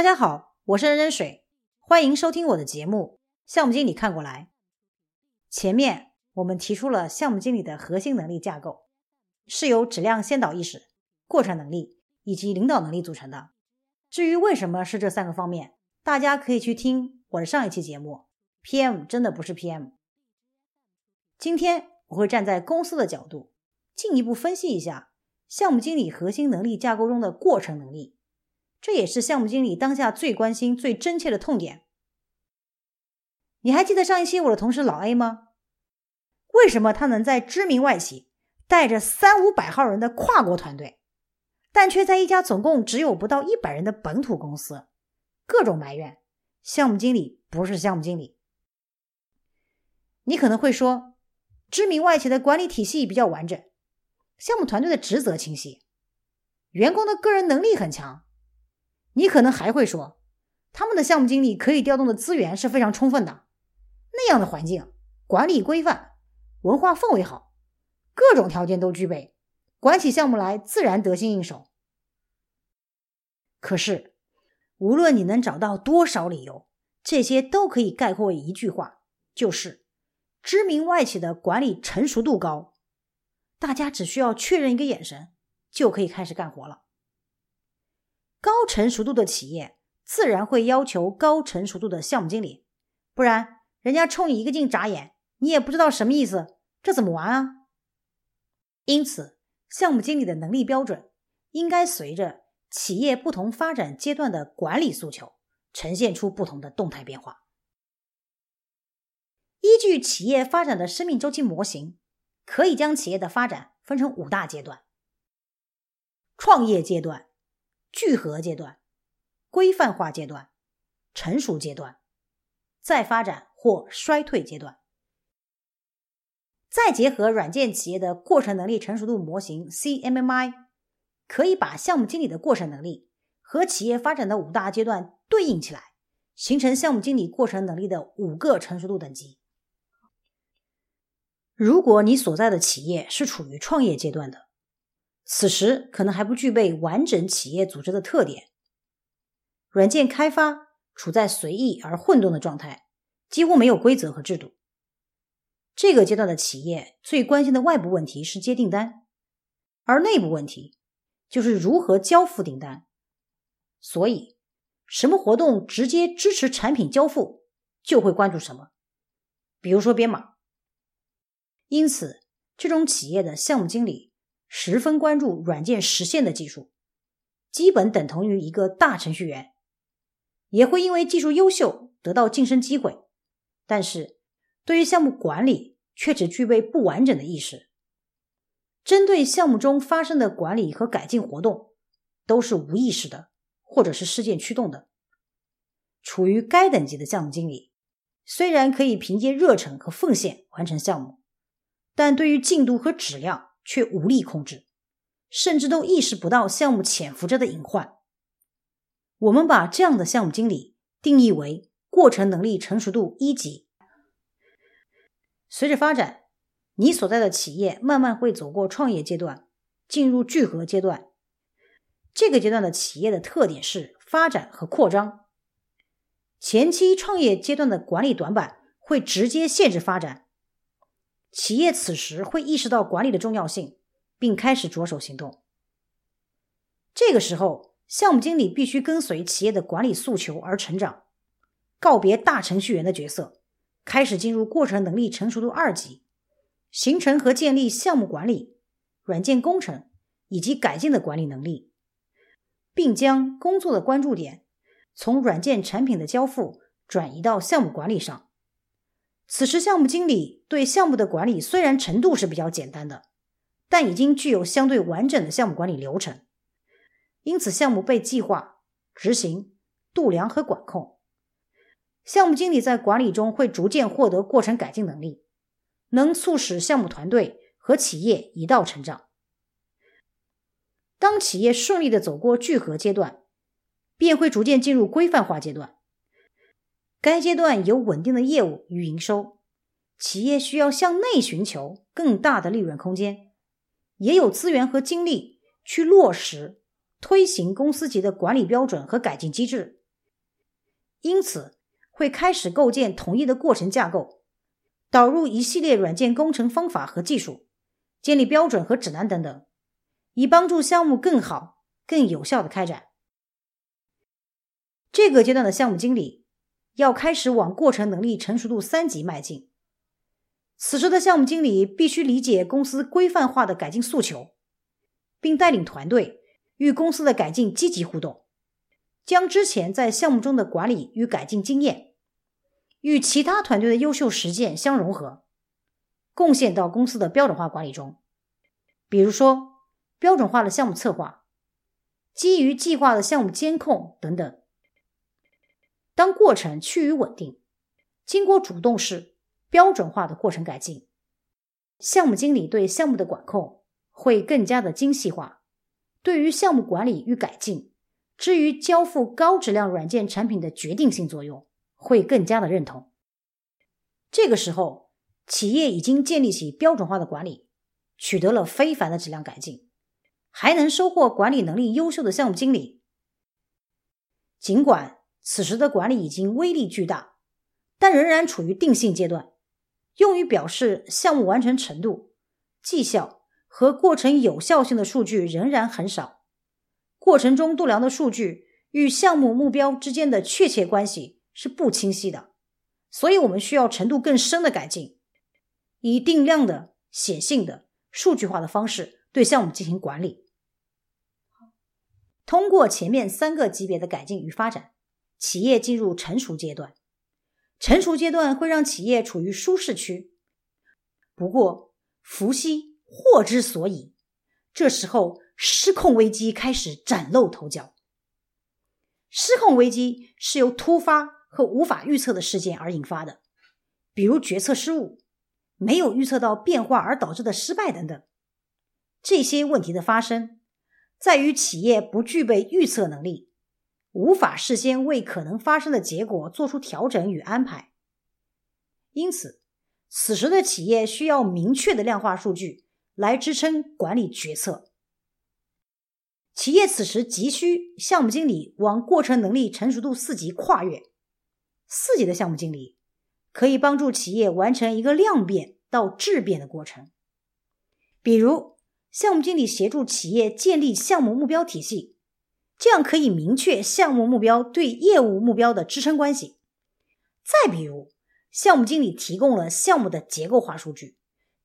大家好，我是任任水，欢迎收听我的节目《项目经理看过来》。前面我们提出了项目经理的核心能力架构是由质量先导意识、过程能力以及领导能力组成的。至于为什么是这三个方面，大家可以去听我的上一期节目。PM 真的不是 PM。今天我会站在公司的角度，进一步分析一下项目经理核心能力架构中的过程能力。这也是项目经理当下最关心、最真切的痛点。你还记得上一期我的同事老 A 吗？为什么他能在知名外企带着三五百号人的跨国团队，但却在一家总共只有不到一百人的本土公司，各种埋怨项目经理不是项目经理？你可能会说，知名外企的管理体系比较完整，项目团队的职责清晰，员工的个人能力很强。你可能还会说，他们的项目经理可以调动的资源是非常充分的，那样的环境管理规范，文化氛围好，各种条件都具备，管起项目来自然得心应手。可是，无论你能找到多少理由，这些都可以概括为一句话，就是知名外企的管理成熟度高，大家只需要确认一个眼神，就可以开始干活了。高成熟度的企业自然会要求高成熟度的项目经理，不然人家冲你一个劲眨眼，你也不知道什么意思，这怎么玩啊？因此，项目经理的能力标准应该随着企业不同发展阶段的管理诉求，呈现出不同的动态变化。依据企业发展的生命周期模型，可以将企业的发展分成五大阶段：创业阶段。聚合阶段、规范化阶段、成熟阶段、再发展或衰退阶段，再结合软件企业的过程能力成熟度模型 CMMI，可以把项目经理的过程能力和企业发展的五大阶段对应起来，形成项目经理过程能力的五个成熟度等级。如果你所在的企业是处于创业阶段的，此时可能还不具备完整企业组织的特点，软件开发处在随意而混沌的状态，几乎没有规则和制度。这个阶段的企业最关心的外部问题是接订单，而内部问题就是如何交付订单。所以，什么活动直接支持产品交付，就会关注什么，比如说编码。因此，这种企业的项目经理。十分关注软件实现的技术，基本等同于一个大程序员，也会因为技术优秀得到晋升机会，但是对于项目管理却只具备不完整的意识。针对项目中发生的管理和改进活动，都是无意识的，或者是事件驱动的。处于该等级的项目经理，虽然可以凭借热忱和奉献完成项目，但对于进度和质量。却无力控制，甚至都意识不到项目潜伏着的隐患。我们把这样的项目经理定义为过程能力成熟度一级。随着发展，你所在的企业慢慢会走过创业阶段，进入聚合阶段。这个阶段的企业的特点是发展和扩张。前期创业阶段的管理短板会直接限制发展。企业此时会意识到管理的重要性，并开始着手行动。这个时候，项目经理必须跟随企业的管理诉求而成长，告别大程序员的角色，开始进入过程能力成熟度二级，形成和建立项目管理、软件工程以及改进的管理能力，并将工作的关注点从软件产品的交付转移到项目管理上。此时，项目经理对项目的管理虽然程度是比较简单的，但已经具有相对完整的项目管理流程。因此，项目被计划、执行、度量和管控。项目经理在管理中会逐渐获得过程改进能力，能促使项目团队和企业一道成长。当企业顺利的走过聚合阶段，便会逐渐进入规范化阶段。该阶段有稳定的业务与营收，企业需要向内寻求更大的利润空间，也有资源和精力去落实推行公司级的管理标准和改进机制，因此会开始构建统一的过程架构，导入一系列软件工程方法和技术，建立标准和指南等等，以帮助项目更好、更有效的开展。这个阶段的项目经理要开始往过程能力成熟度三级迈进。此时的项目经理必须理解公司规范化的改进诉求，并带领团队与公司的改进积极互动，将之前在项目中的管理与改进经验与其他团队的优秀实践相融合，贡献到公司的标准化管理中。比如说，标准化的项目策划，基于计划的项目监控等等。当过程趋于稳定，经过主动式。标准化的过程改进，项目经理对项目的管控会更加的精细化，对于项目管理与改进，至于交付高质量软件产品的决定性作用，会更加的认同。这个时候，企业已经建立起标准化的管理，取得了非凡的质量改进，还能收获管理能力优秀的项目经理。尽管此时的管理已经威力巨大，但仍然处于定性阶段。用于表示项目完成程度、绩效和过程有效性的数据仍然很少，过程中度量的数据与项目目标之间的确切关系是不清晰的，所以我们需要程度更深的改进，以定量的、显性的、数据化的方式对项目进行管理。通过前面三个级别的改进与发展，企业进入成熟阶段。成熟阶段会让企业处于舒适区，不过福兮祸之所倚，这时候失控危机开始崭露头角。失控危机是由突发和无法预测的事件而引发的，比如决策失误、没有预测到变化而导致的失败等等。这些问题的发生，在于企业不具备预测能力。无法事先为可能发生的结果做出调整与安排，因此，此时的企业需要明确的量化数据来支撑管理决策。企业此时急需项目经理往过程能力成熟度四级跨越。四级的项目经理可以帮助企业完成一个量变到质变的过程，比如，项目经理协助企业建立项目目标体系。这样可以明确项目目标对业务目标的支撑关系。再比如，项目经理提供了项目的结构化数据，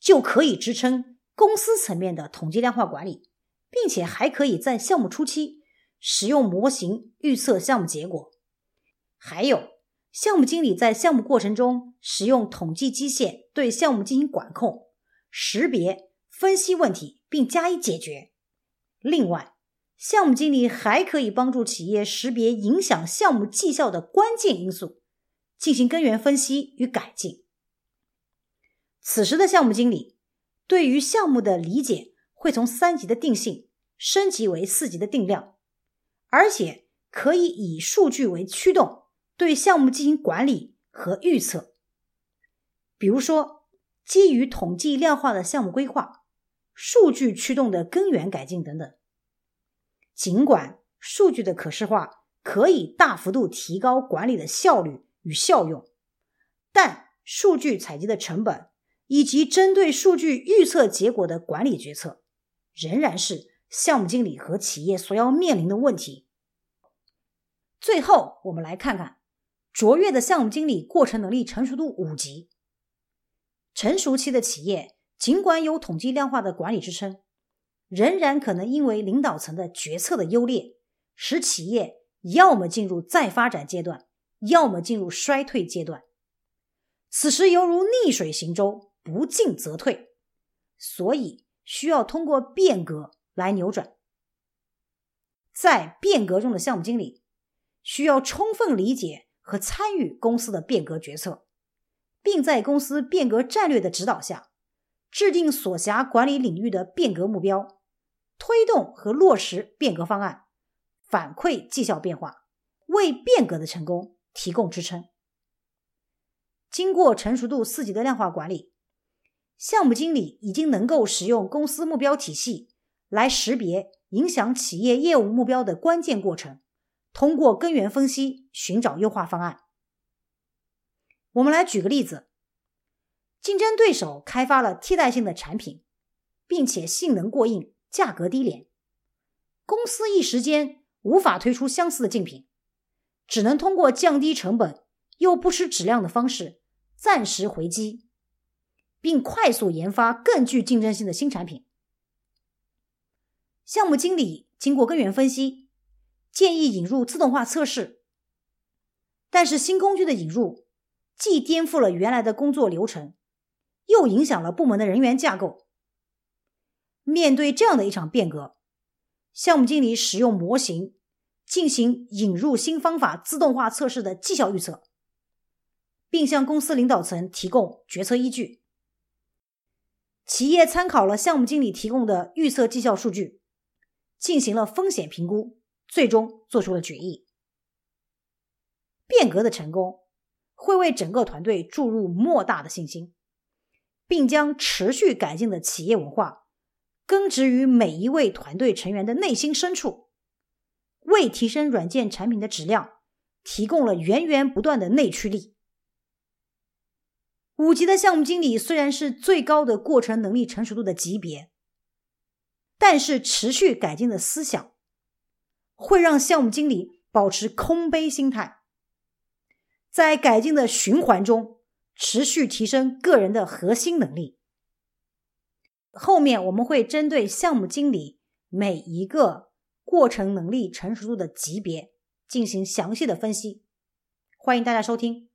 就可以支撑公司层面的统计量化管理，并且还可以在项目初期使用模型预测项目结果。还有，项目经理在项目过程中使用统计基线对项目进行管控、识别、分析问题并加以解决。另外，项目经理还可以帮助企业识别影响项目绩效的关键因素，进行根源分析与改进。此时的项目经理对于项目的理解会从三级的定性升级为四级的定量，而且可以以数据为驱动，对项目进行管理和预测。比如说，基于统计量化的项目规划、数据驱动的根源改进等等。尽管数据的可视化可以大幅度提高管理的效率与效用，但数据采集的成本以及针对数据预测结果的管理决策，仍然是项目经理和企业所要面临的问题。最后，我们来看看卓越的项目经理过程能力成熟度五级。成熟期的企业，尽管有统计量化的管理支撑。仍然可能因为领导层的决策的优劣，使企业要么进入再发展阶段，要么进入衰退阶段。此时犹如逆水行舟，不进则退，所以需要通过变革来扭转。在变革中的项目经理需要充分理解和参与公司的变革决策，并在公司变革战略的指导下，制定所辖管理领域的变革目标。推动和落实变革方案，反馈绩效变化，为变革的成功提供支撑。经过成熟度四级的量化管理，项目经理已经能够使用公司目标体系来识别影响企业业务目标的关键过程，通过根源分析寻找优化方案。我们来举个例子：竞争对手开发了替代性的产品，并且性能过硬、价格低廉，公司一时间无法推出相似的竞品，只能通过降低成本又不失质量的方式暂时回击，并快速研发更具竞争性的新产品。项目经理经过根源分析，建议引入自动化测试，但是新工具的引入。既颠覆了原来的工作流程，又影响了部门的人员架构。面对这样的一场变革，项目经理使用模型进行引入新方法自动化测试的绩效预测，并向公司领导层提供决策依据。企业参考了项目经理提供的预测绩效数据，进行了风险评估，最终做出了决议。变革的成功。会为整个团队注入莫大的信心，并将持续改进的企业文化根植于每一位团队成员的内心深处，为提升软件产品的质量提供了源源不断的内驱力。五级的项目经理虽然是最高的过程能力成熟度的级别，但是持续改进的思想会让项目经理保持空杯心态。在改进的循环中，持续提升个人的核心能力。后面我们会针对项目经理每一个过程能力成熟度的级别进行详细的分析。欢迎大家收听，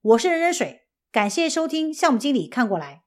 我是人人水，感谢收听项目经理看过来。